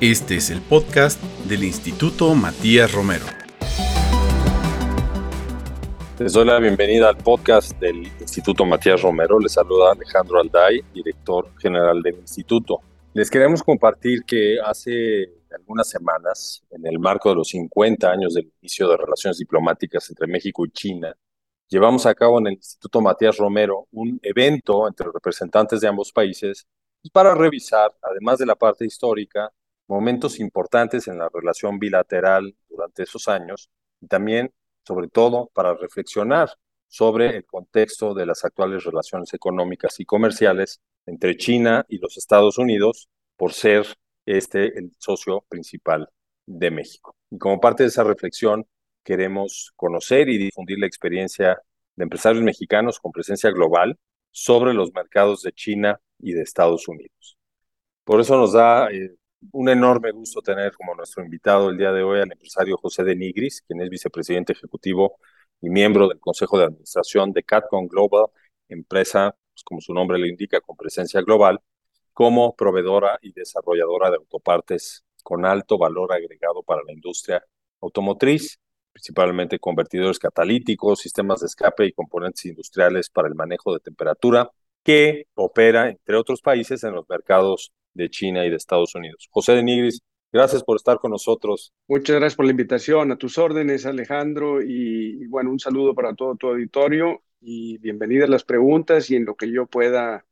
Este es el podcast del Instituto Matías Romero. Les doy la bienvenida al podcast del Instituto Matías Romero. Les saluda Alejandro Alday, director general del instituto. Les queremos compartir que hace algunas semanas, en el marco de los 50 años del inicio de relaciones diplomáticas entre México y China, llevamos a cabo en el Instituto Matías Romero un evento entre representantes de ambos países para revisar, además de la parte histórica, momentos importantes en la relación bilateral durante esos años y también, sobre todo, para reflexionar sobre el contexto de las actuales relaciones económicas y comerciales entre China y los Estados Unidos por ser este el socio principal de México. Y como parte de esa reflexión, queremos conocer y difundir la experiencia de empresarios mexicanos con presencia global sobre los mercados de China y de Estados Unidos. Por eso nos da eh, un enorme gusto tener como nuestro invitado el día de hoy al empresario José de Nigris, quien es vicepresidente ejecutivo y miembro del Consejo de Administración de Catcon Global, empresa, pues, como su nombre le indica, con presencia global, como proveedora y desarrolladora de autopartes con alto valor agregado para la industria automotriz, principalmente convertidores catalíticos, sistemas de escape y componentes industriales para el manejo de temperatura, que opera, entre otros países, en los mercados de China y de Estados Unidos. José de Nigris, gracias por estar con nosotros. Muchas gracias por la invitación. A tus órdenes, Alejandro. Y, bueno, un saludo para todo tu auditorio y bienvenidas las preguntas y en lo que yo pueda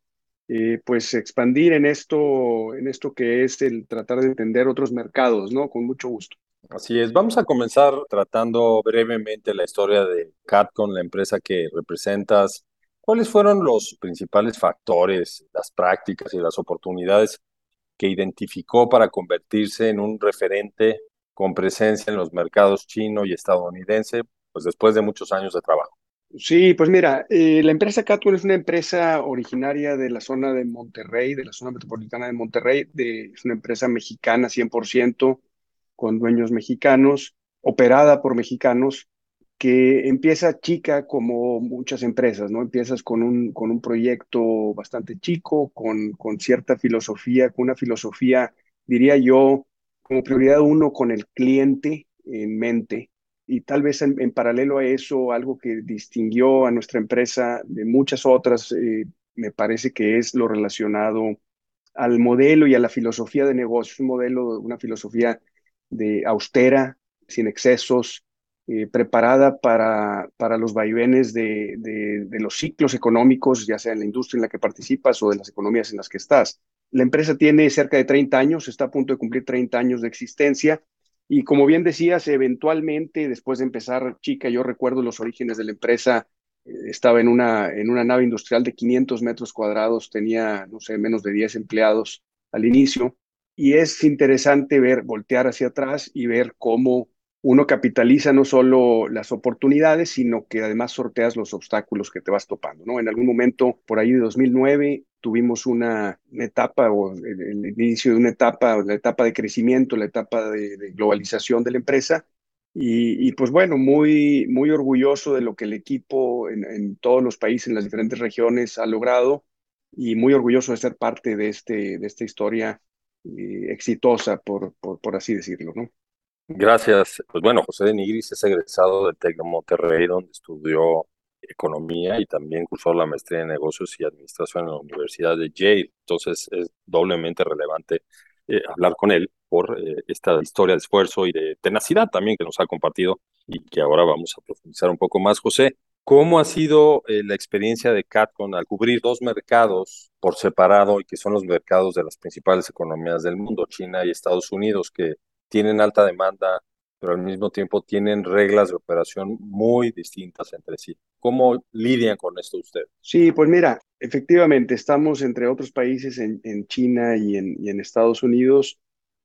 eh, pues expandir en esto, en esto que es el tratar de entender otros mercados, ¿no? Con mucho gusto. Así es, vamos a comenzar tratando brevemente la historia de Catcon, la empresa que representas. ¿Cuáles fueron los principales factores, las prácticas y las oportunidades que identificó para convertirse en un referente con presencia en los mercados chino y estadounidense, pues después de muchos años de trabajo. Sí, pues mira, eh, la empresa Catwell es una empresa originaria de la zona de Monterrey, de la zona metropolitana de Monterrey, de, es una empresa mexicana 100%, con dueños mexicanos, operada por mexicanos, que empieza chica como muchas empresas, ¿no? Empiezas con un, con un proyecto bastante chico, con, con cierta filosofía, con una filosofía, diría yo, como prioridad uno, con el cliente en mente. Y tal vez en, paralelo a eso, algo que distinguió a nuestra empresa de muchas otras, eh, me parece que es lo relacionado al modelo y a la filosofía de negocio, un modelo, una filosofía de austera, sin excesos, eh, preparada para, para los vaivenes de, de, los ciclos económicos, ya sea en la industria en la que participas o de las economías en las que estás. La empresa tiene cerca de 30 años, está a punto de cumplir 30 años de existencia y como bien decías, eventualmente, después de empezar chica, yo recuerdo los orígenes de la empresa, eh, estaba en una, en una nave industrial de 500 metros cuadrados, tenía, no sé, menos de 10 empleados al inicio y es interesante ver, voltear hacia atrás y ver cómo uno capitaliza no solo las oportunidades, sino que además sorteas los obstáculos que te vas topando, ¿no? En algún momento, por ahí de 2009, tuvimos una, etapa, o el, inicio de una etapa, la etapa de crecimiento, la etapa de, globalización de la empresa, y, pues bueno, muy, muy orgulloso de lo que el equipo en, todos los países, en las diferentes regiones, ha logrado, y muy orgulloso de ser parte de, este, de esta historia eh, exitosa, por, por, por así decirlo, ¿no? Gracias. Pues bueno, José de Nigris es egresado del TEC Monterrey, donde estudió economía y también cursó la maestría en negocios y administración en la Universidad de Yale. Entonces es doblemente relevante eh, hablar con él por eh, esta historia de esfuerzo y de tenacidad también que nos ha compartido y que ahora vamos a profundizar un poco más. José, ¿cómo ha sido eh, la experiencia de Catcon al cubrir dos mercados por separado y que son los mercados de las principales economías del mundo, China y Estados Unidos, que tienen alta demanda, pero al mismo tiempo tienen reglas de operación muy distintas entre sí. ¿Cómo lidian con esto ustedes? Sí, pues mira, efectivamente estamos entre otros países en, China y en, Estados Unidos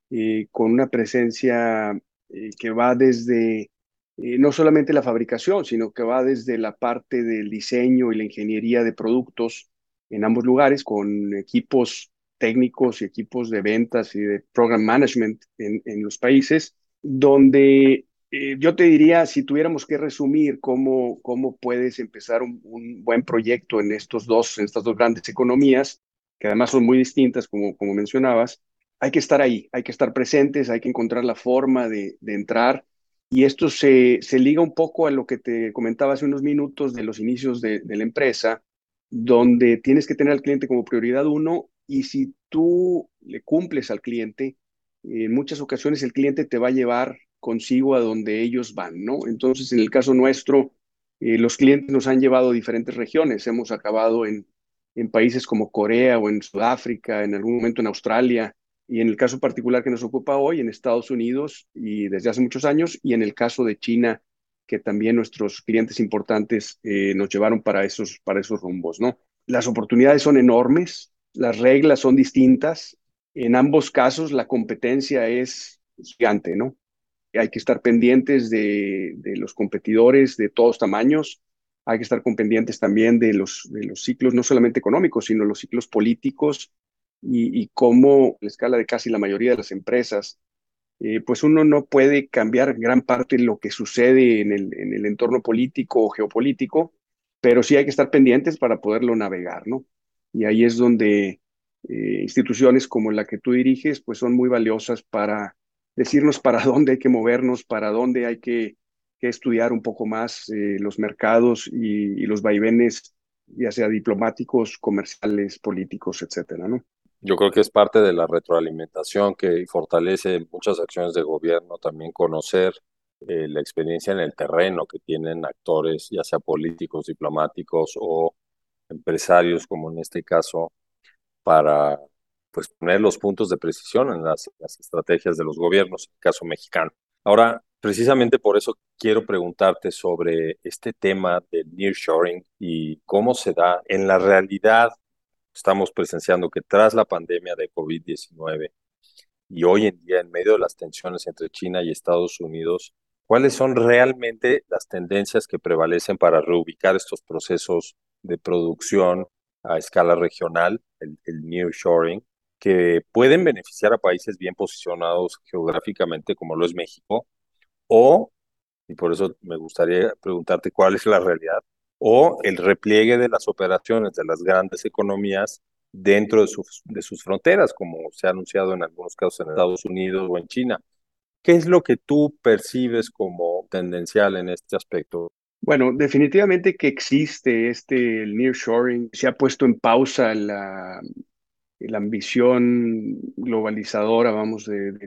eh, con una presencia eh, que va desde eh, no solamente la fabricación, sino que va desde la parte del diseño y la ingeniería de productos en ambos lugares, con equipos técnicos y equipos de ventas y de program management en, en los países, donde eh, yo te diría, si tuviéramos que resumir cómo, cómo puedes empezar un, buen proyecto en, estos dos, en estas dos grandes economías, que además son muy distintas, como, como mencionabas, hay que estar ahí, hay que estar presentes, hay que encontrar la forma de, entrar. Y esto se, se, liga un poco a lo que te comentaba hace unos minutos de los inicios de la empresa, donde tienes que tener al cliente como prioridad uno y si tú le cumples al cliente, en muchas ocasiones el cliente te va a llevar consigo a donde ellos van, ¿no? Entonces, en el caso nuestro, eh, los clientes nos han llevado a diferentes regiones. Hemos acabado en, en países como Corea o en Sudáfrica, en algún momento en Australia, y en el caso particular que nos ocupa hoy, en Estados Unidos y desde hace muchos años, y en el caso de China, que también nuestros clientes importantes eh, nos llevaron para esos, para esos rumbos, ¿no? Las oportunidades son enormes, las reglas son distintas, en ambos casos la competencia es gigante, ¿no? Hay que estar pendientes de, los competidores de todos tamaños, hay que estar pendientes también de los, de los ciclos, no solamente económicos, sino los ciclos políticos y, y cómo la escala de casi la mayoría de las empresas, eh, pues uno no puede cambiar gran parte de lo que sucede en el, en el entorno político o geopolítico, pero sí hay que estar pendientes para poderlo navegar, ¿no? Y ahí es donde eh, instituciones como la que tú diriges, pues son muy valiosas para decirnos para dónde hay que movernos, para dónde hay que estudiar un poco más eh, los mercados y, los vaivenes, ya sea diplomáticos, comerciales, políticos, etcétera. Yo creo que es parte de la retroalimentación que fortalece muchas acciones de gobierno, también conocer eh, la experiencia en el terreno que tienen actores, ya sea políticos, diplomáticos o empresarios, como en este caso, para pues poner los puntos de precisión en las, estrategias de los gobiernos, en el caso mexicano. Ahora, Precisamente por eso quiero preguntarte sobre este tema del nearshoring y cómo se da en la realidad. Estamos presenciando que tras la pandemia de COVID-19 y hoy en día en medio de las tensiones entre China y Estados Unidos, ¿cuáles son realmente las tendencias que prevalecen para reubicar estos procesos de producción a escala regional, el, el nearshoring, que pueden beneficiar a países bien posicionados geográficamente como lo es México, o, y por eso me gustaría preguntarte cuál es la realidad, o el repliegue de las operaciones de las grandes economías dentro de sus, de sus fronteras, como se ha anunciado en algunos casos en Estados Unidos o en China. ¿Qué es lo que tú percibes como tendencial en este aspecto? Bueno, definitivamente que existe este el nearshoring. Se ha puesto en pausa la, la ambición globalizadora, vamos, de,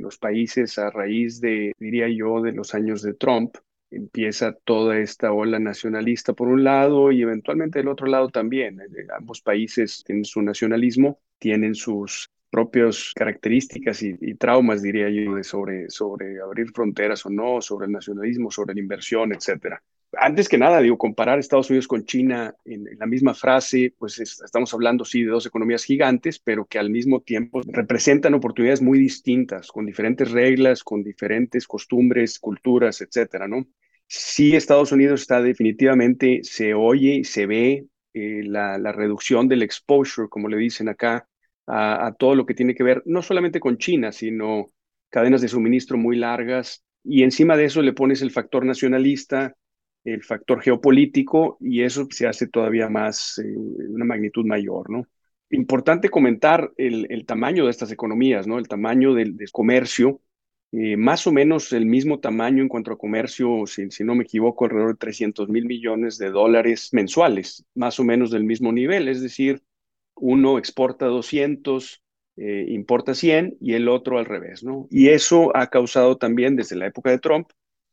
los países a raíz de, diría yo, de los años de Trump. Empieza toda esta ola nacionalista por un lado y eventualmente del otro lado también. Eh, ambos países tienen su nacionalismo, tienen sus propias características y, traumas, diría yo, de sobre, sobre abrir fronteras o no, sobre el nacionalismo, sobre la inversión, etcétera antes que nada, digo, comparar Estados Unidos con China en, la misma frase, pues estamos hablando, sí, de dos economías gigantes, pero que al mismo tiempo representan oportunidades muy distintas, con diferentes reglas, con diferentes costumbres, culturas, etcétera, ¿no? Sí, Estados Unidos está definitivamente, se oye y se ve eh, la, reducción del exposure, como le dicen acá, a, todo lo que tiene que ver, no solamente con China, sino cadenas de suministro muy largas, y encima de eso le pones el factor nacionalista, el factor geopolítico y eso se hace todavía más, eh, una magnitud mayor, ¿no? Importante comentar el, el, tamaño de estas economías, ¿no? El tamaño del, comercio, eh, más o menos el mismo tamaño en cuanto a comercio, si, si no me equivoco, alrededor de 300 mil millones de dólares mensuales, más o menos del mismo nivel, es decir, uno exporta 200, eh, importa 100 y el otro al revés, ¿no? Y eso ha causado también desde la época de Trump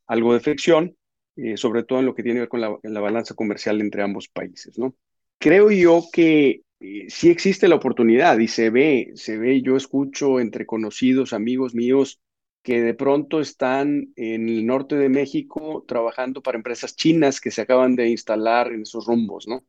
algo de fricción, eh, sobre todo en lo que tiene que ver con la, balanza comercial entre ambos países, ¿no? Creo yo que eh, sí existe la oportunidad y se ve, se ve, yo escucho entre conocidos, amigos míos, que de pronto están en el norte de México trabajando para empresas chinas que se acaban de instalar en esos rumbos, ¿no?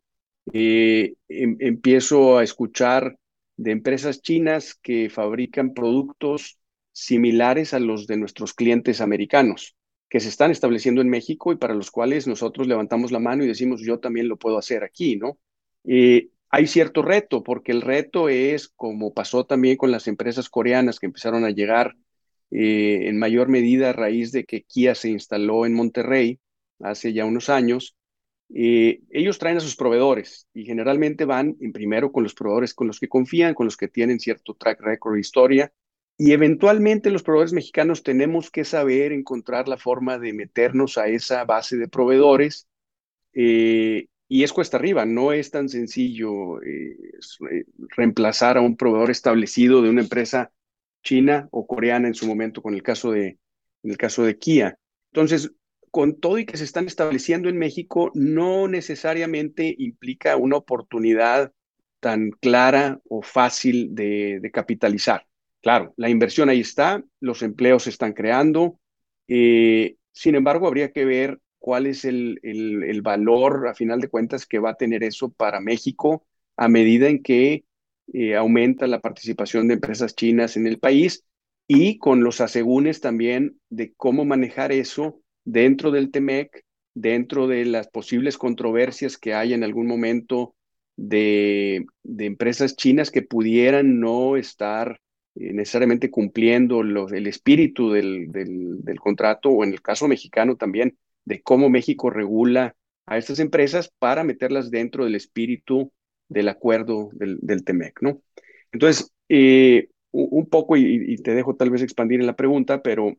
Eh, em, empiezo a escuchar de empresas chinas que fabrican productos similares a los de nuestros clientes americanos que se están estableciendo en México y para los cuales nosotros levantamos la mano y decimos, yo también lo puedo hacer aquí, ¿no? Eh, hay cierto reto, porque el reto es, como pasó también con las empresas coreanas que empezaron a llegar eh, en mayor medida a raíz de que Kia se instaló en Monterrey hace ya unos años, eh, ellos traen a sus proveedores y generalmente van en primero con los proveedores con los que confían, con los que tienen cierto track record de historia. Y eventualmente los proveedores mexicanos tenemos que saber encontrar la forma de meternos a esa base de proveedores. Eh, y es cuesta arriba, no es tan sencillo eh, reemplazar a un proveedor establecido de una empresa china o coreana en su momento, con el caso de, en el caso de Kia. Entonces, con todo y que se están estableciendo en México, no necesariamente implica una oportunidad tan clara o fácil de, capitalizar. Claro, la inversión ahí está, los empleos se están creando, eh, sin embargo, habría que ver cuál es el, valor, a final de cuentas, que va a tener eso para México a medida en que eh, aumenta la participación de empresas chinas en el país y con los asegúnes también de cómo manejar eso dentro del TEMEC, dentro de las posibles controversias que hay en algún momento de, empresas chinas que pudieran no estar eh, necesariamente cumpliendo el espíritu del, contrato, o en el caso mexicano también, de cómo México regula a estas empresas para meterlas dentro del espíritu del acuerdo del, del TEMEC, ¿no? Entonces, eh, un poco, y, te dejo tal vez expandir en la pregunta, pero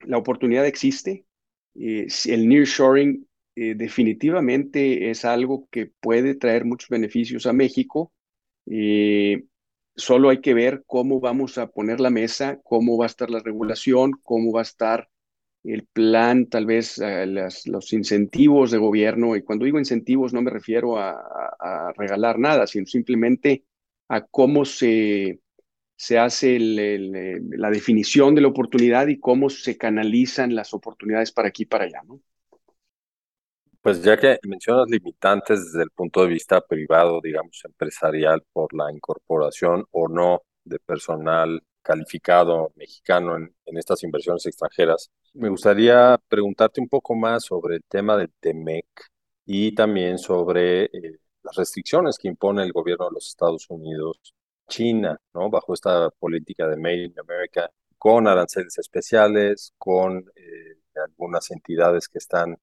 la oportunidad existe, eh, el nearshoring eh, definitivamente es algo que puede traer muchos beneficios a México. Eh, solo hay que ver cómo vamos a poner la mesa, cómo va a estar la regulación, cómo va a estar el plan, tal vez los incentivos de gobierno. Y cuando digo incentivos no me refiero a regalar nada, sino simplemente a cómo se se hace la definición de la oportunidad y cómo se canalizan las oportunidades para aquí y para allá, ¿no? Pues ya que mencionas limitantes desde el punto de vista privado, digamos, empresarial, por la incorporación o no de personal calificado mexicano en, estas inversiones extranjeras, me gustaría preguntarte un poco más sobre el tema del TEMEC y también sobre eh, las restricciones que impone el gobierno de los Estados Unidos China, ¿no? Bajo esta política de Made in America, con aranceles especiales, con eh, algunas entidades que están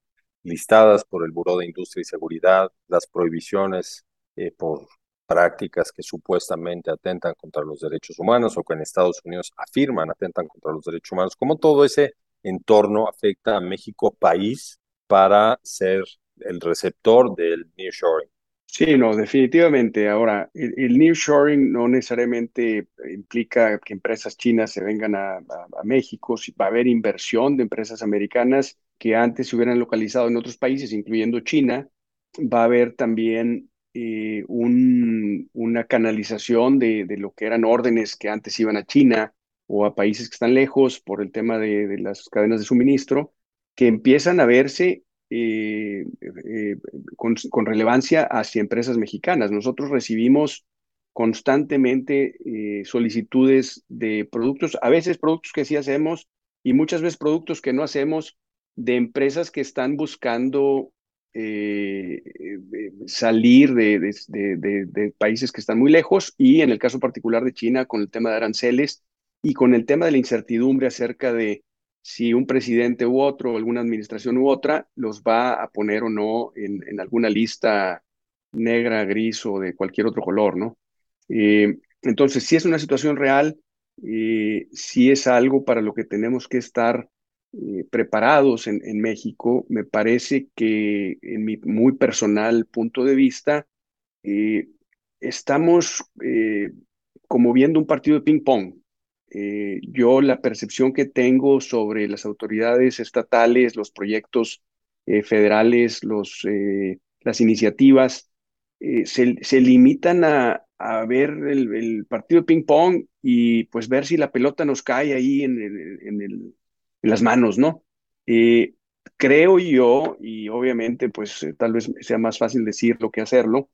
listadas por el Buró de Industria y Seguridad, las prohibiciones eh, por prácticas que supuestamente atentan contra los derechos humanos o que en Estados Unidos afirman atentan contra los derechos humanos, cómo todo ese entorno afecta a México país para ser el receptor del nearshoring. Sí, no, definitivamente. Ahora, el, el nearshoring no necesariamente implica que empresas chinas se vengan a, México, si va a haber inversión de empresas americanas que antes se hubieran localizado en otros países, incluyendo China, va a haber también eh, un, una canalización de, lo que eran órdenes que antes iban a China o a países que están lejos por el tema de las cadenas de suministro, que empiezan a verse eh, eh, con, relevancia hacia empresas mexicanas. Nosotros recibimos constantemente eh, solicitudes de productos, a veces productos que sí hacemos y muchas veces productos que no hacemos de empresas que están buscando salir de, de, países que están muy lejos y en el caso particular de China con el tema de aranceles y con el tema de la incertidumbre acerca de si un presidente u otro, alguna administración u otra, los va a poner o no en, alguna lista negra, gris o de cualquier otro color, ¿no? Eh, entonces, si es una situación real, eh, si es algo para lo que tenemos que estar eh, preparados en, en, México, me parece que en mi muy personal punto de vista, estamos como viendo un partido de ping-pong. Eh, yo la percepción que tengo sobre las autoridades estatales, los proyectos eh, federales, los, eh, las iniciativas, se, limitan a, ver el, partido de ping-pong y pues ver si la pelota nos cae ahí en, en, en las manos, ¿no? creo yo, y obviamente pues tal vez sea más fácil decirlo que hacerlo,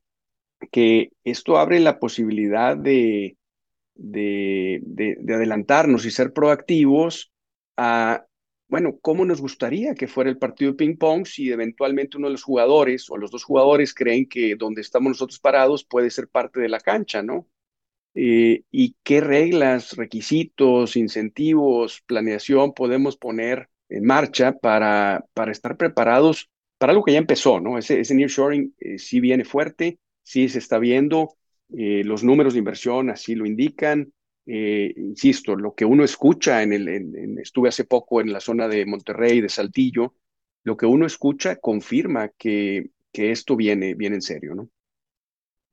que esto abre la posibilidad de de, de, adelantarnos y ser proactivos a, bueno, cómo nos gustaría que fuera el partido de ping-pong si eventualmente uno de los jugadores o los dos jugadores creen que donde estamos nosotros parados puede ser parte de la cancha, ¿no? Eh, y qué reglas, requisitos, incentivos, planeación podemos poner en marcha para, para estar preparados para algo que ya empezó, ¿no? Ese, ese nearshoring eh, sí viene fuerte, sí se está viendo, eh, los números de inversión así lo indican. Eh, insisto, lo que uno escucha en el, en, estuve hace poco en la zona de Monterrey, de Saltillo, lo que uno escucha confirma que, que esto viene, viene en serio, ¿no?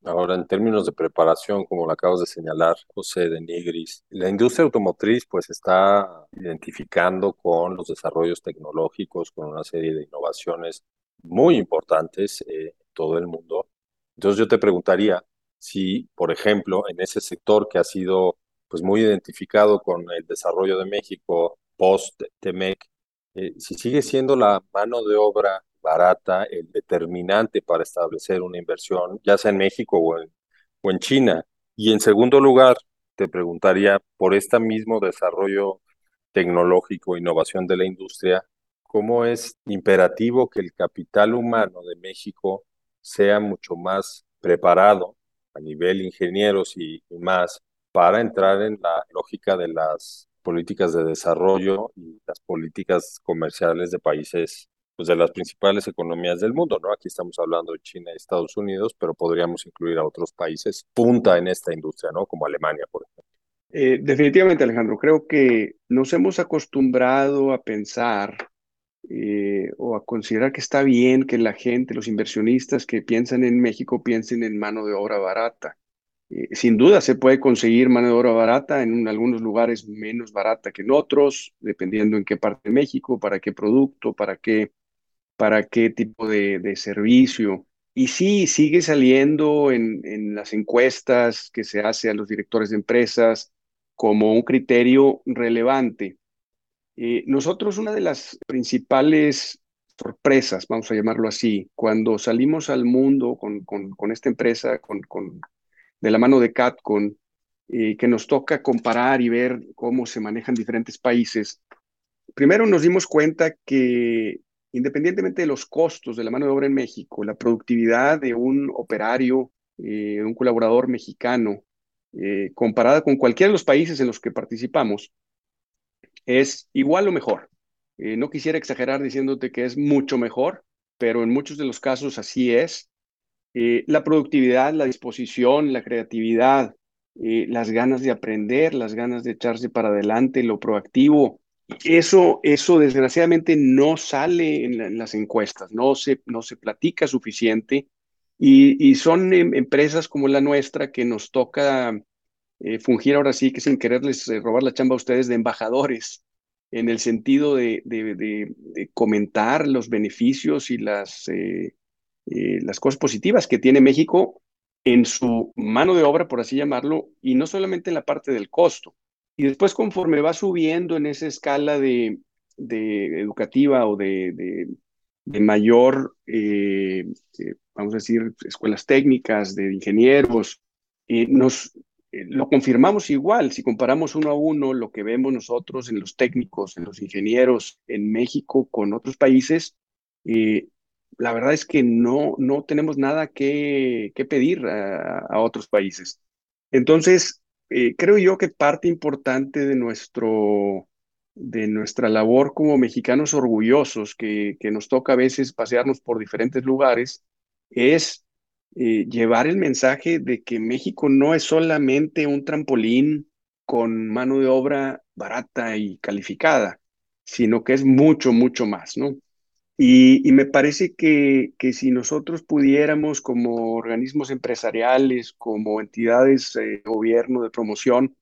Ahora, en términos de preparación, como lo acabas de señalar, José de Nigris, la industria automotriz pues está identificando con los desarrollos tecnológicos, con una serie de innovaciones muy importantes eh, en todo el mundo. Entonces yo te preguntaría si, por ejemplo, en ese sector que ha sido pues muy identificado con el desarrollo de México post-TEMEC, eh, si sigue siendo la mano de obra barata el determinante para establecer una inversión, ya sea en México o en, o en China. Y en segundo lugar, te preguntaría por este mismo desarrollo tecnológico, innovación de la industria, ¿cómo es imperativo que el capital humano de México sea mucho más preparado a nivel ingenieros y, más para entrar en la lógica de las políticas de desarrollo y las políticas comerciales de países pues, de las principales economías del mundo, ¿no? Aquí estamos hablando de China y Estados Unidos, pero podríamos incluir a otros países punta en esta industria, ¿no? Como Alemania, por ejemplo. Eh, definitivamente, Alejandro, creo que nos hemos acostumbrado a pensar eh, o a considerar que está bien que la gente, los inversionistas que piensan en México, piensen en mano de obra barata. Eh, sin duda se puede conseguir mano de obra barata en algunos lugares menos barata que en otros, dependiendo en qué parte de México, para qué producto, para qué para qué tipo de, servicio. Y sí, sigue saliendo en, en, las encuestas que se hace a los directores de empresas como un criterio relevante. Eh, nosotros una de las principales sorpresas, vamos a llamarlo así, cuando salimos al mundo con, con, esta empresa, con, de la mano de CatCon, eh, que nos toca comparar y ver cómo se manejan diferentes países, primero nos dimos cuenta que independientemente de los costos de la mano de obra en México, la productividad de un operario, eh, un colaborador mexicano, eh, comparada con cualquiera de los países en los que participamos, es igual o mejor. Eh, no quisiera exagerar diciéndote que es mucho mejor, pero en muchos de los casos así es. la productividad, la disposición, la creatividad, las ganas de aprender, las ganas de echarse para adelante, lo proactivo, eso, eso desgraciadamente no sale en, las encuestas, no se, no se platica suficiente y, son em, empresas como la nuestra que nos toca eh, fungir ahora sí que sin quererles eh, robar la chamba a ustedes de embajadores en el sentido de, comentar los beneficios y las, eh, las cosas positivas que tiene México en su mano de obra, por así llamarlo, y no solamente en la parte del costo, y después conforme va subiendo en esa escala de, educativa o de, mayor, eh, eh, vamos a decir, escuelas técnicas, de ingenieros, eh, nos lo confirmamos igual. Si comparamos uno a uno lo que vemos nosotros en los técnicos, en los ingenieros en México con otros países, la verdad es que no, no tenemos nada que, pedir a, a otros países. Entonces, eh, creo yo que parte importante de, nuestro, de nuestra labor como mexicanos orgullosos, que, que nos toca a veces pasearnos por diferentes lugares, es eh, llevar el mensaje de que México no es solamente un trampolín con mano de obra barata y calificada, sino que es mucho, mucho más, ¿no? Y, me parece que, que, si nosotros pudiéramos como organismos empresariales, como entidades de gobierno de promoción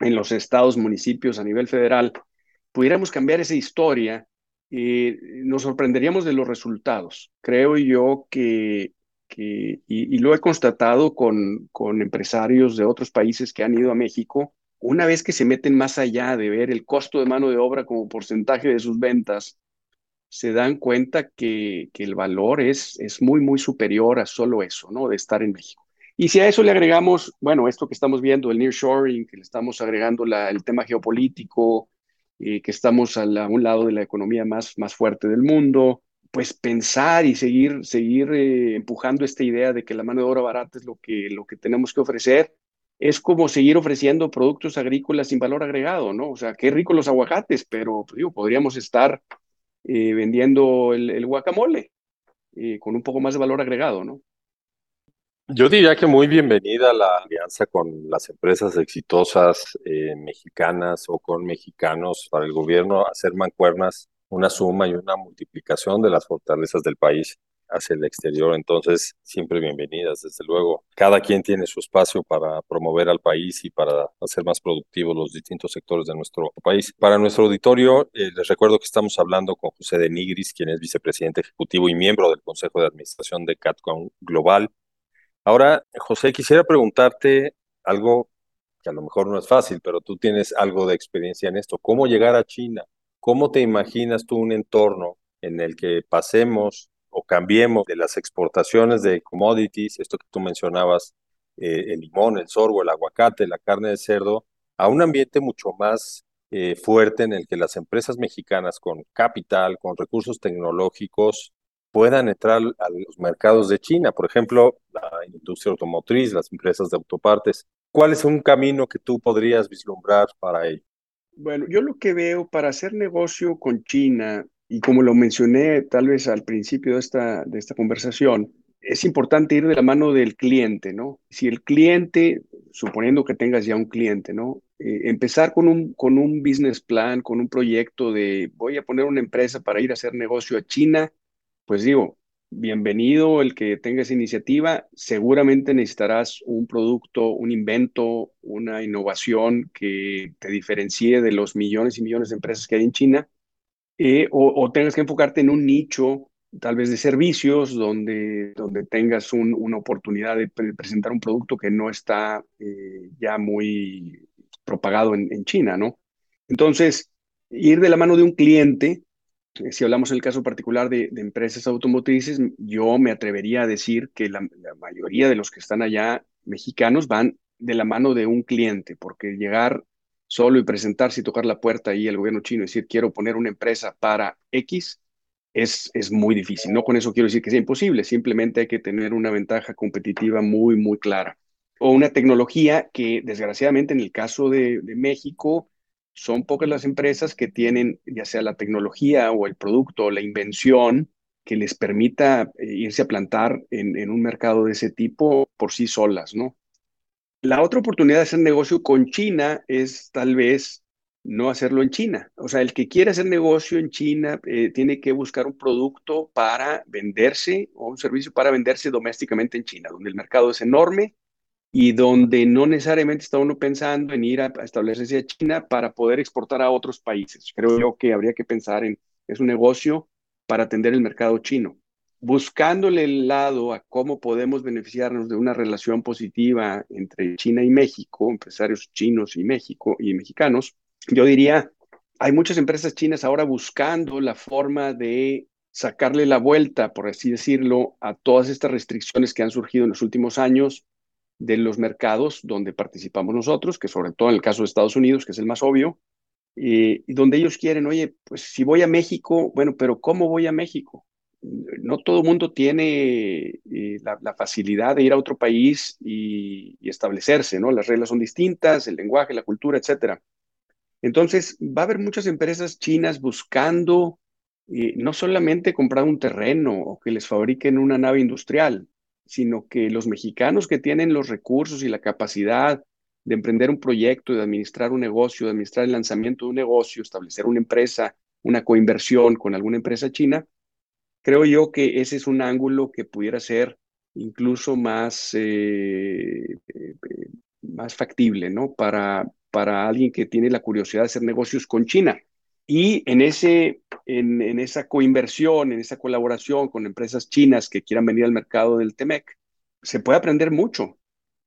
en los estados, municipios, a nivel federal, pudiéramos cambiar esa historia, eh, nos sorprenderíamos de los resultados. Creo yo que, y, lo he constatado con, con empresarios de otros países que han ido a México, una vez que se meten más allá de ver el costo de mano de obra como porcentaje de sus ventas, se dan cuenta que, que el valor es, es muy, muy superior a solo eso, ¿no? De estar en México. Y si a eso le agregamos, bueno, esto que estamos viendo, el nearshoring, que le estamos agregando la, el tema geopolítico, eh, que estamos a, un lado de la economía más, más fuerte del mundo, pues pensar y seguir, seguir eh, empujando esta idea de que la mano de obra barata es lo que, lo que tenemos que ofrecer, es como seguir ofreciendo productos agrícolas sin valor agregado, ¿no? O sea, qué rico los aguacates, pero pues, digo, podríamos estar eh, vendiendo el, guacamole. eh, con un poco más de valor agregado, ¿no? Yo diría que muy bienvenida la alianza con las empresas exitosas mexicanas o con mexicanos para el gobierno, hacer mancuernas, una suma y una multiplicación de las fortalezas del país hacia el exterior. Entonces, siempre bienvenidas, desde luego. Cada quien tiene su espacio para promover al país y para hacer más productivos los distintos sectores de nuestro país. Para nuestro auditorio, eh, les recuerdo que estamos hablando con José de Nigris, quien es vicepresidente ejecutivo y miembro del Consejo de Administración de CatCon Global Ahora, José, quisiera preguntarte algo que a lo mejor no es fácil, pero tú tienes algo de experiencia en esto. ¿Cómo llegar a China? ¿Cómo te imaginas tú un entorno en el que pasemos o cambiemos de las exportaciones de commodities, esto que tú mencionabas, eh, el limón, el sorgo, el aguacate, la carne de cerdo, a un ambiente mucho más eh, fuerte en el que las empresas mexicanas con capital, con recursos tecnológicos, puedan entrar a los mercados de China, por ejemplo, la industria automotriz, las empresas de autopartes. ¿Cuál es un camino que tú podrías vislumbrar para ello? Bueno, yo lo que veo para hacer negocio con China, y como lo mencioné tal vez al principio de esta, de esta conversación, es importante ir de la mano del cliente, ¿no? Si el cliente, suponiendo que tengas ya un cliente, ¿no? Eh, empezar con un, con un business plan, con un proyecto de voy a poner una empresa para ir a hacer negocio a China pues digo, bienvenido el que tengas iniciativa. Seguramente necesitarás un producto, un invento, una innovación que te diferencie de los millones y millones de empresas que hay en China. Eh, o, tengas que enfocarte en un nicho, tal vez de servicios, donde, donde tengas una oportunidad de presentar un producto que no está eh, ya muy propagado en, en China, ¿no? Entonces, ir de la mano de un cliente si hablamos en el caso particular de, empresas automotrices, yo me atrevería a decir que la, mayoría de los que están allá mexicanos van de la mano de un cliente, porque llegar solo y presentarse y tocar la puerta ahí al gobierno chino y decir quiero poner una empresa para X es, es muy difícil. No con eso quiero decir que sea imposible, simplemente hay que tener una ventaja competitiva muy, muy clara. O una tecnología que desgraciadamente en el caso de México son pocas las empresas que tienen ya sea la tecnología o el producto o la invención que les permita eh, irse a plantar en, un mercado de ese tipo por sí solas, ¿no? La otra oportunidad de hacer negocio con China es tal vez no hacerlo en China. O sea, el que quiere hacer negocio en China eh, tiene que buscar un producto para venderse o un servicio para venderse domésticamente en China, donde el mercado es enorme y donde no necesariamente está uno pensando en ir a, establecerse a China para poder exportar a otros países. Creo que habría que pensar en, es un negocio para atender el mercado chino, buscándole el lado a cómo podemos beneficiarnos de una relación positiva entre China y México, empresarios chinos y México y mexicanos. Yo diría, hay muchas empresas chinas ahora buscando la forma de sacarle la vuelta, por así decirlo, a todas estas restricciones que han surgido en los últimos años de los mercados donde participamos nosotros, que sobre todo en el caso de Estados Unidos, que es el más obvio, y donde ellos quieren, oye, pues si voy a México, bueno, pero ¿cómo voy a México? No todo el mundo tiene eh, la, facilidad de ir a otro país y, establecerse, ¿no? Las reglas son distintas, el lenguaje, la cultura, etcétera. Entonces, va a haber muchas empresas chinas buscando eh, no solamente comprar un terreno o que les fabriquen una nave industrial, sino que los mexicanos que tienen los recursos y la capacidad de emprender un proyecto, de administrar un negocio, de administrar el lanzamiento de un negocio, establecer una empresa, una coinversión con alguna empresa china, creo yo que ese es un ángulo que pudiera ser incluso más, eh, más factible, ¿no? Para, para alguien que tiene la curiosidad de hacer negocios con China. Y en, ese, en, en, esa coinversión, en esa colaboración con empresas chinas que quieran venir al mercado del TEMEC, se puede aprender mucho.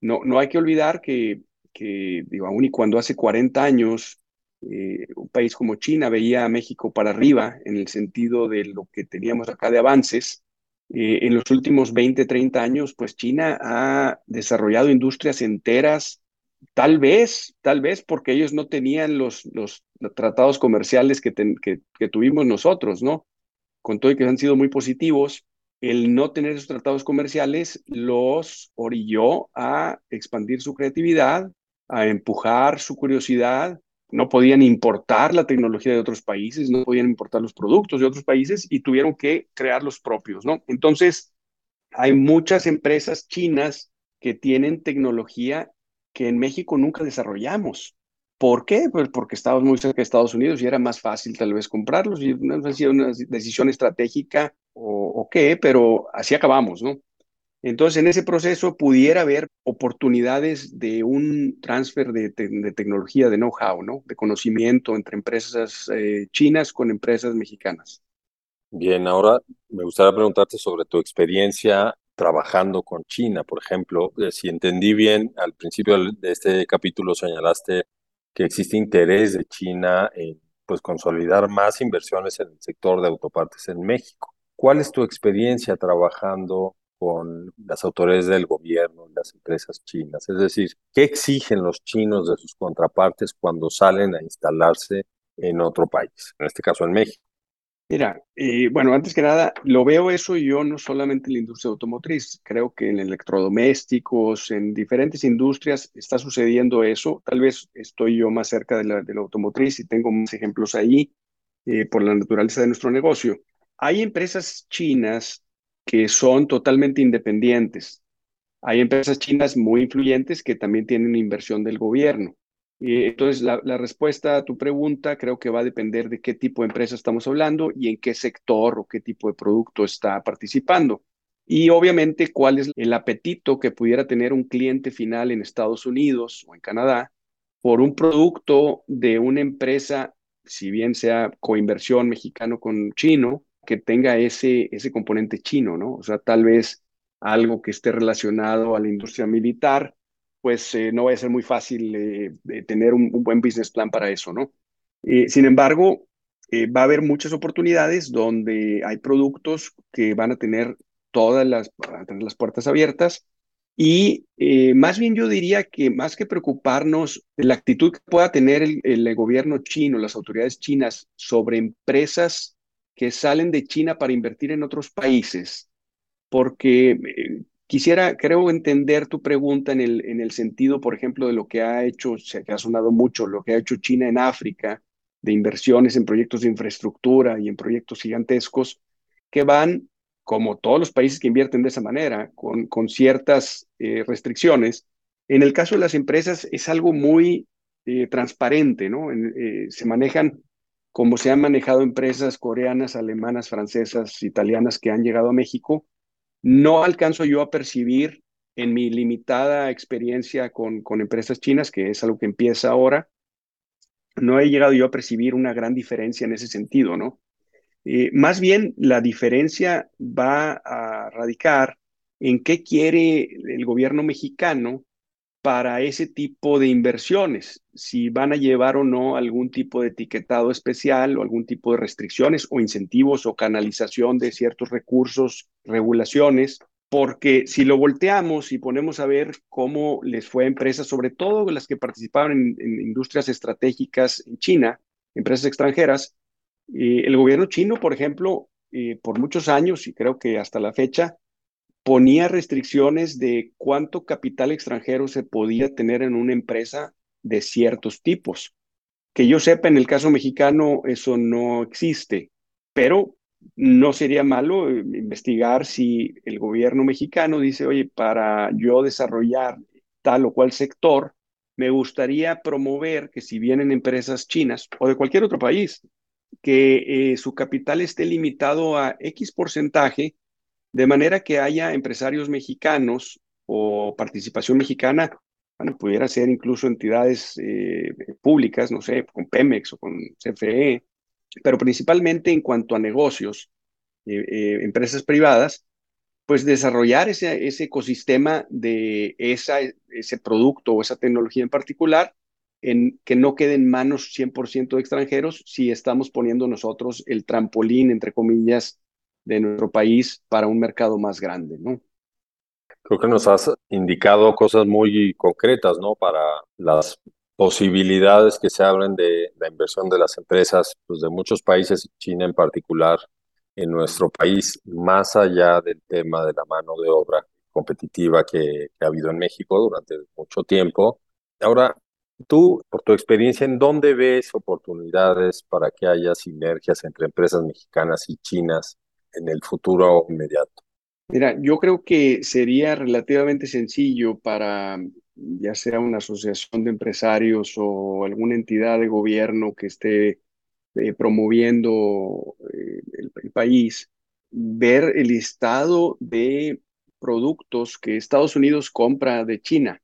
No, no hay que olvidar que, que digo, aún y cuando hace 40 años eh, un país como China veía a México para arriba en el sentido de lo que teníamos acá de avances, eh, en los últimos 20, 30 años, pues China ha desarrollado industrias enteras Tal vez, tal vez porque ellos no tenían los, los, tratados comerciales que, que, tuvimos nosotros, ¿no? Con todo y que han sido muy positivos, el no tener esos tratados comerciales los orilló a expandir su creatividad, a empujar su curiosidad no podían importar la tecnología de otros países, no podían importar los productos de otros países y tuvieron que crear los propios, ¿no? Entonces, hay muchas empresas chinas que tienen tecnología que en México nunca desarrollamos. ¿Por qué? Pues porque estábamos muy cerca de Estados Unidos y era más fácil tal vez comprarlos y no sé si una decisión estratégica o, o qué, pero así acabamos, ¿no? Entonces, en ese proceso pudiera haber oportunidades de un transfer de, tecnología, de know-how, ¿no? De conocimiento entre empresas eh, chinas con empresas mexicanas. Bien, ahora me gustaría preguntarte sobre tu experiencia trabajando con China, por ejemplo. Eh, si entendí bien, al principio de este capítulo señalaste que existe interés de China en pues, consolidar más inversiones en el sector de autopartes en México. ¿Cuál es tu experiencia trabajando con las autoridades del gobierno, las empresas chinas. Es decir, ¿qué exigen los chinos de sus contrapartes cuando salen a instalarse en otro país, en este caso en México? Mira, bueno, antes que nada, lo veo eso yo no solamente en la industria automotriz, creo que en electrodomésticos, en diferentes industrias está sucediendo eso. Tal vez estoy yo más cerca de la, automotriz y tengo más ejemplos ahí eh, por la naturaleza de nuestro negocio. Hay empresas chinas que son totalmente independientes. Hay empresas chinas muy influyentes que también tienen inversión del gobierno. Y entonces, la, respuesta a tu pregunta creo que va a depender de qué tipo de empresa estamos hablando y en qué sector o qué tipo de producto está participando. Y obviamente, cuál es el apetito que pudiera tener un cliente final en Estados Unidos o en Canadá por un producto de una empresa, si bien sea coinversión mexicano con chino, que tenga ese, ese componente chino, ¿no? O sea, tal vez algo que esté relacionado a la industria militar, pues eh, no va a ser muy fácil eh, tener un, buen business plan para eso, ¿no? Eh, sin embargo, va a haber muchas oportunidades donde hay productos que van a tener todas las, las puertas abiertas y más bien yo diría que más que preocuparnos de la actitud que pueda tener el, gobierno chino, las autoridades chinas sobre empresas que salen de China para invertir en otros países, porque eh, quisiera, creo, entender tu pregunta en el, en el sentido, por ejemplo, de lo que ha hecho, se ha sonado mucho, lo que ha hecho China en África, de inversiones en proyectos de infraestructura y en proyectos gigantescos, que van, como todos los países que invierten de esa manera, con, con ciertas eh, restricciones. En el caso de las empresas es algo muy eh, transparente, ¿no? se manejan como se han manejado empresas coreanas, alemanas, francesas, italianas que han llegado a México, no alcanzo yo a percibir en mi limitada experiencia con, con empresas chinas, que es algo que empieza ahora, no he llegado yo a percibir una gran diferencia en ese sentido, ¿no? Eh, más bien, la diferencia va a radicar en qué quiere el gobierno mexicano para ese tipo de inversiones, si van a llevar o no algún tipo de etiquetado especial o algún tipo de restricciones o incentivos o canalización de ciertos recursos, regulaciones, porque si lo volteamos y ponemos a ver cómo les fue a empresas, sobre todo las que participaban en, industrias estratégicas en China, empresas extranjeras, eh, el gobierno chino, por ejemplo, eh, por muchos años y creo que hasta la fecha, ponía restricciones de cuánto capital extranjero se podía tener en una empresa de ciertos tipos. Que yo sepa, en el caso mexicano eso no existe, pero no sería malo eh, investigar si el gobierno mexicano dice, oye, para yo desarrollar tal o cual sector, me gustaría promover que si vienen empresas chinas o de cualquier otro país, que eh, su capital esté limitado a X porcentaje de manera que haya empresarios mexicanos o participación mexicana, bueno, pudiera ser incluso entidades eh, públicas, no sé, con Pemex o con CFE, pero principalmente en cuanto a negocios, eh, eh, empresas privadas, pues desarrollar ese, ese ecosistema de esa, ese producto o esa tecnología en particular, en que no quede en manos 100% de extranjeros si estamos poniendo nosotros el trampolín, entre comillas, de nuestro país para un mercado más grande, ¿no? Creo que nos has indicado cosas muy concretas, ¿no? Para las posibilidades que se abren de la inversión de las empresas pues de muchos países, China en particular, en nuestro país, más allá del tema de la mano de obra competitiva que, que ha habido en México durante mucho tiempo. Ahora, Tú, por tu experiencia, ¿en dónde ves oportunidades para que haya sinergias entre empresas mexicanas y chinas en el futuro inmediato? Mira, yo creo que sería relativamente sencillo para ya sea una asociación de empresarios o alguna entidad de gobierno que esté eh, promoviendo eh, el, país, ver el listado de productos que Estados Unidos compra de China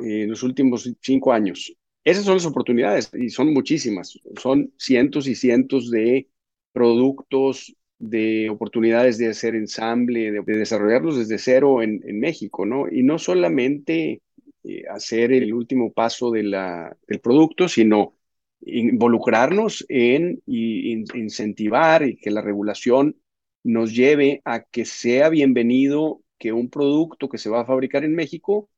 eh, en los últimos cinco años. Esas son las oportunidades y son muchísimas. Son cientos y cientos de productos, de oportunidades de hacer ensamble, de, desarrollarlos desde cero en, en, México, ¿no? Y no solamente hacer el último paso de la, del producto, sino involucrarnos en incentivar y que la regulación nos lleve a que sea bienvenido que un producto que se va a fabricar en México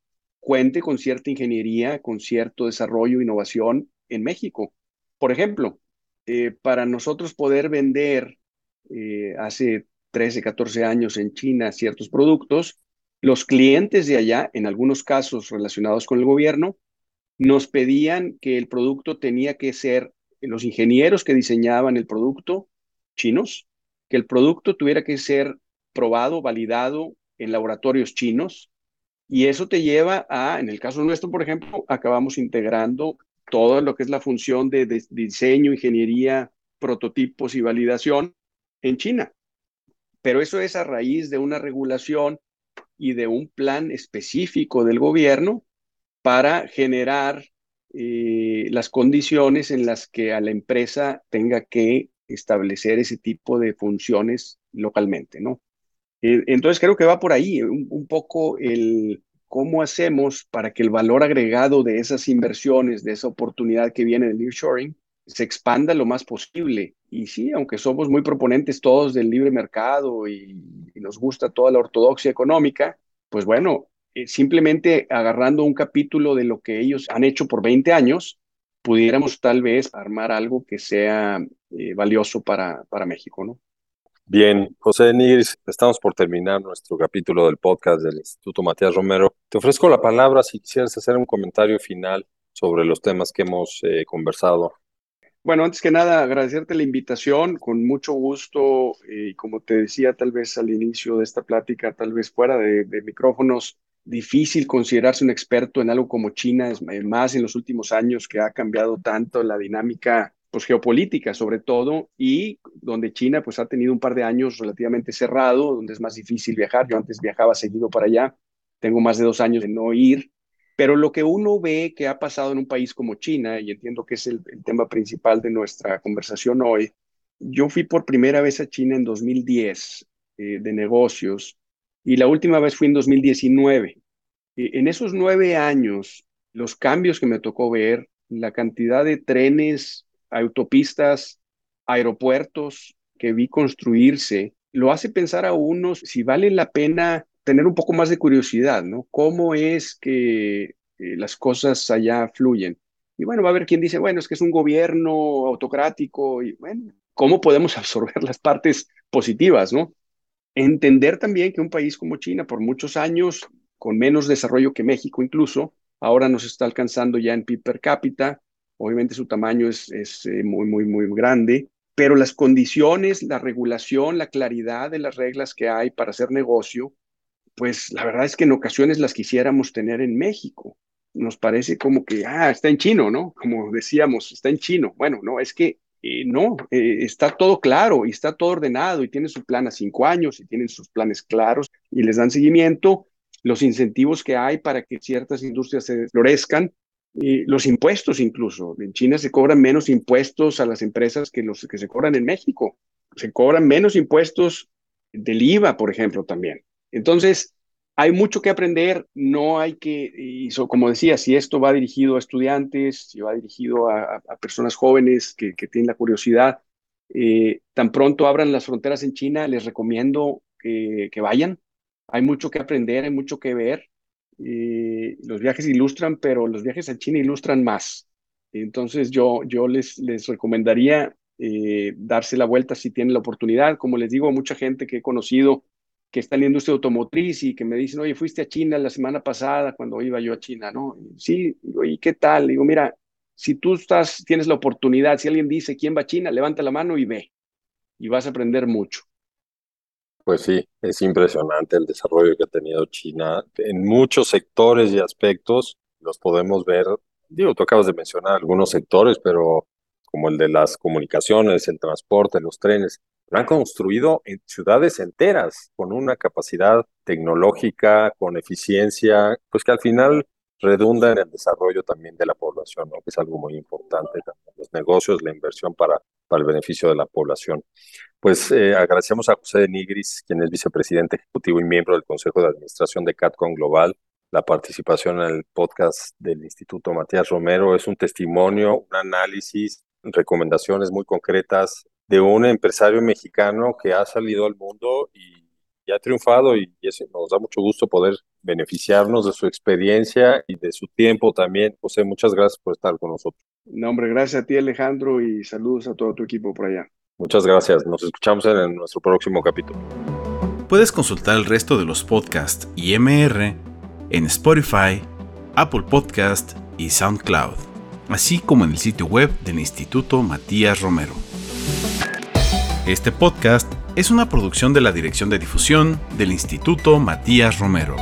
cuente con cierta ingeniería, con cierto desarrollo, innovación en México. Por ejemplo, eh, para nosotros poder vender eh, hace 13, 14 años en China ciertos productos, los clientes de allá, en algunos casos relacionados con el gobierno, nos pedían que el producto tenía que ser, los ingenieros que diseñaban el producto, chinos, que el producto tuviera que ser probado, validado en laboratorios chinos, y eso te lleva a, en el caso nuestro, por ejemplo, acabamos integrando todo lo que es la función de, de diseño, ingeniería, prototipos y validación en China. Pero eso es a raíz de una regulación y de un plan específico del gobierno para generar eh, las condiciones en las que a la empresa tenga que establecer ese tipo de funciones localmente, ¿no? Eh, entonces creo que va por ahí un, poco el cómo hacemos para que el valor agregado de esas inversiones, de esa oportunidad que viene del nearshoring, se expanda lo más posible. Y sí, aunque somos muy proponentes todos del libre mercado y nos gusta toda la ortodoxia económica, pues bueno, eh, simplemente agarrando un capítulo de lo que ellos han hecho por 20 años, pudiéramos tal vez armar algo que sea eh, valioso para, para México, ¿no? Bien, José Nigris, estamos por terminar nuestro capítulo del podcast del Instituto Matías Romero. Te ofrezco la palabra si quisieras hacer un comentario final sobre los temas que hemos eh, conversado. Bueno, antes que nada, agradecerte la invitación, con mucho gusto, y como te decía tal vez al inicio de esta plática, tal vez fuera de, de micrófonos, difícil considerarse un experto en algo como China, es más en los últimos años que ha cambiado tanto la dinámica pues, geopolítica sobre todo, y donde China pues ha tenido un par de años relativamente cerrado, donde es más difícil viajar. Yo antes viajaba seguido para allá, tengo más de dos años de no ir, pero lo que uno ve que ha pasado en un país como China, y entiendo que es el, tema principal de nuestra conversación hoy, yo fui por primera vez a China en 2010 eh, de negocios y la última vez fui en 2019. en esos nueve años, los cambios que me tocó ver, la cantidad de trenes, autopistas, aeropuertos que vi construirse, lo hace pensar a uno si vale la pena tener un poco más de curiosidad, ¿no? ¿Cómo es que eh, las cosas allá fluyen? Y bueno, va a haber quien dice, bueno, es que es un gobierno autocrático y bueno, ¿cómo podemos absorber las partes positivas, ¿no? Entender también que un país como China, por muchos años, con menos desarrollo que México incluso, ahora nos está alcanzando ya en PIB per cápita. Obviamente su tamaño es, es eh, muy, muy, muy grande, pero las condiciones, la regulación, la claridad de las reglas que hay para hacer negocio, pues la verdad es que en ocasiones las quisiéramos tener en México. Nos parece como que, ah, está en chino, ¿no? Como decíamos, está en chino. Bueno, no, es que eh, no, eh, está todo claro y está todo ordenado y tiene su plan a cinco años y tienen sus planes claros y les dan seguimiento, los incentivos que hay para que ciertas industrias se florezcan, y los impuestos incluso. En China se cobran menos impuestos a las empresas que los que se cobran en México. Se cobran menos impuestos del IVA, por ejemplo, también. Entonces, hay mucho que aprender, no hay que, y como decía, si esto va dirigido a estudiantes, si va dirigido a, personas jóvenes que, tienen la curiosidad, eh, tan pronto abran las fronteras en China, les recomiendo que, vayan. Hay mucho que aprender, hay mucho que ver. Eh, los viajes ilustran, pero los viajes a China ilustran más. Entonces yo, yo les, les recomendaría eh, darse la vuelta si tienen la oportunidad. Como les digo mucha gente que he conocido, que está en la industria automotriz y que me dicen, oye, fuiste a China la semana pasada cuando iba yo a China, ¿no? sí, ¿y qué tal? Digo, mira, si tú estás, tienes la oportunidad, si alguien dice quién va a China, levanta la mano y ve, y vas a aprender mucho. Pues sí, es impresionante el desarrollo que ha tenido China en muchos sectores y aspectos. Los podemos ver, digo, tú acabas de mencionar algunos sectores, pero como el de las comunicaciones, el transporte, los trenes, lo han construido en ciudades enteras con una capacidad tecnológica, con eficiencia, pues que al final redunda en el desarrollo también de la población, ¿no? que es algo muy importante, los negocios, la inversión para, para el beneficio de la población. Pues eh, agradecemos a José de Nigris, quien es vicepresidente ejecutivo y miembro del Consejo de Administración de CatCon Global, la participación en el podcast del Instituto Matías Romero. Es un testimonio, un análisis, recomendaciones muy concretas de un empresario mexicano que ha salido al mundo y, ha triunfado y, eso nos da mucho gusto poder beneficiarnos de su experiencia y de su tiempo también. José, muchas gracias por estar con nosotros. No, hombre, gracias a ti Alejandro y saludos a todo tu equipo por allá. Muchas gracias. Nos escuchamos en nuestro próximo capítulo. Puedes consultar el resto de los podcasts y MR en Spotify, Apple Podcast y SoundCloud, así como en el sitio web del Instituto Matías Romero. Este podcast es una producción de la Dirección de Difusión del Instituto Matías Romero.